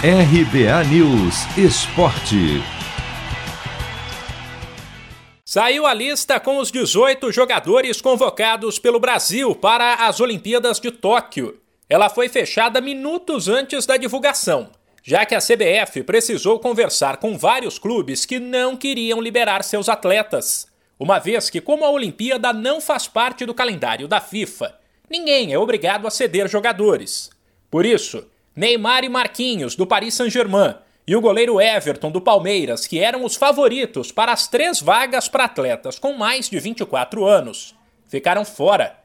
RBA News Esporte. Saiu a lista com os 18 jogadores convocados pelo Brasil para as Olimpíadas de Tóquio. Ela foi fechada minutos antes da divulgação, já que a CBF precisou conversar com vários clubes que não queriam liberar seus atletas. Uma vez que, como a Olimpíada não faz parte do calendário da FIFA, ninguém é obrigado a ceder jogadores. Por isso, Neymar e Marquinhos, do Paris Saint-Germain, e o goleiro Everton, do Palmeiras, que eram os favoritos para as três vagas para atletas com mais de 24 anos, ficaram fora.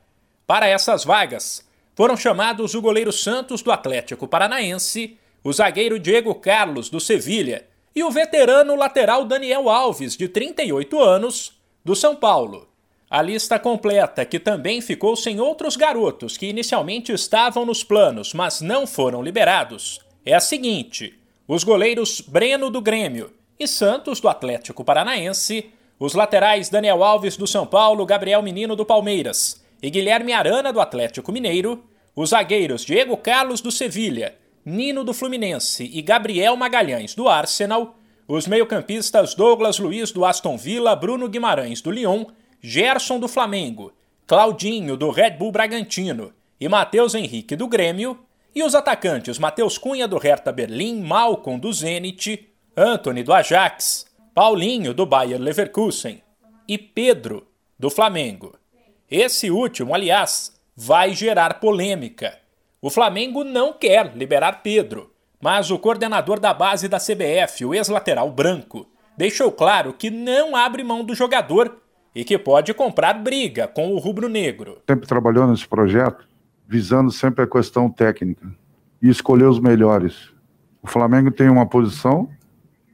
Para essas vagas, foram chamados o goleiro Santos, do Atlético Paranaense, o zagueiro Diego Carlos, do Sevilha, e o veterano lateral Daniel Alves, de 38 anos, do São Paulo. A lista completa, que também ficou sem outros garotos que inicialmente estavam nos planos, mas não foram liberados, é a seguinte: os goleiros Breno do Grêmio e Santos do Atlético Paranaense, os laterais Daniel Alves do São Paulo, Gabriel Menino do Palmeiras e Guilherme Arana do Atlético Mineiro, os zagueiros Diego Carlos do Sevilha, Nino do Fluminense e Gabriel Magalhães do Arsenal, os meio-campistas Douglas Luiz do Aston Villa, Bruno Guimarães do Lyon Gerson do Flamengo, Claudinho do Red Bull Bragantino e Matheus Henrique do Grêmio, e os atacantes Matheus Cunha do Hertha Berlim, Malcom do Zenit, Anthony do Ajax, Paulinho do Bayer Leverkusen e Pedro do Flamengo. Esse último, aliás, vai gerar polêmica. O Flamengo não quer liberar Pedro, mas o coordenador da base da CBF, o ex-lateral branco, deixou claro que não abre mão do jogador e que pode comprar briga com o rubro-negro. Sempre trabalhou nesse projeto visando sempre a questão técnica e escolher os melhores. O Flamengo tem uma posição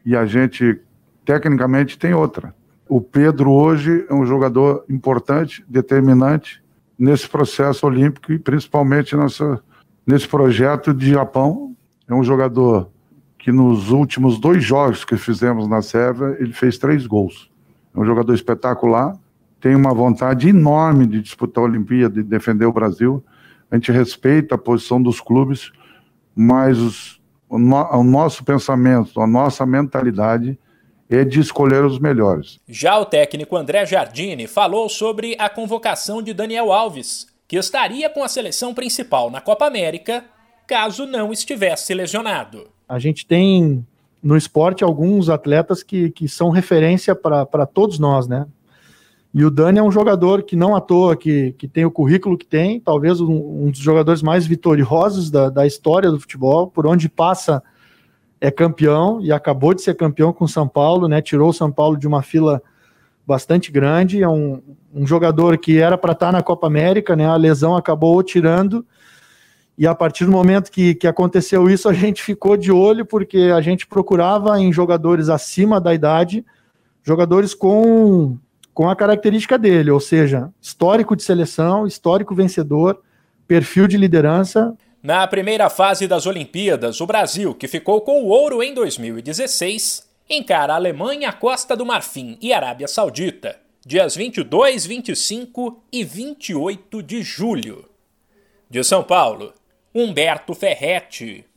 e a gente tecnicamente tem outra. O Pedro hoje é um jogador importante, determinante nesse processo olímpico e principalmente nessa, nesse projeto de Japão. É um jogador que nos últimos dois jogos que fizemos na Sérvia, ele fez três gols é um jogador espetacular, tem uma vontade enorme de disputar a Olimpíada, de defender o Brasil. A gente respeita a posição dos clubes, mas os, o, no, o nosso pensamento, a nossa mentalidade é de escolher os melhores. Já o técnico André Jardine falou sobre a convocação de Daniel Alves, que estaria com a seleção principal na Copa América, caso não estivesse lesionado. A gente tem no esporte alguns atletas que, que são referência para todos nós, né? E o Dani é um jogador que não à toa, que, que tem o currículo que tem, talvez um, um dos jogadores mais vitoriosos da, da história do futebol, por onde passa é campeão e acabou de ser campeão com o São Paulo, né? Tirou o São Paulo de uma fila bastante grande. É um, um jogador que era para estar na Copa América, né? A lesão acabou tirando e a partir do momento que, que aconteceu isso, a gente ficou de olho, porque a gente procurava em jogadores acima da idade, jogadores com, com a característica dele, ou seja, histórico de seleção, histórico vencedor, perfil de liderança. Na primeira fase das Olimpíadas, o Brasil, que ficou com o ouro em 2016, encara a Alemanha, Costa do Marfim e Arábia Saudita, dias 22, 25 e 28 de julho. De São Paulo, Humberto Ferretti.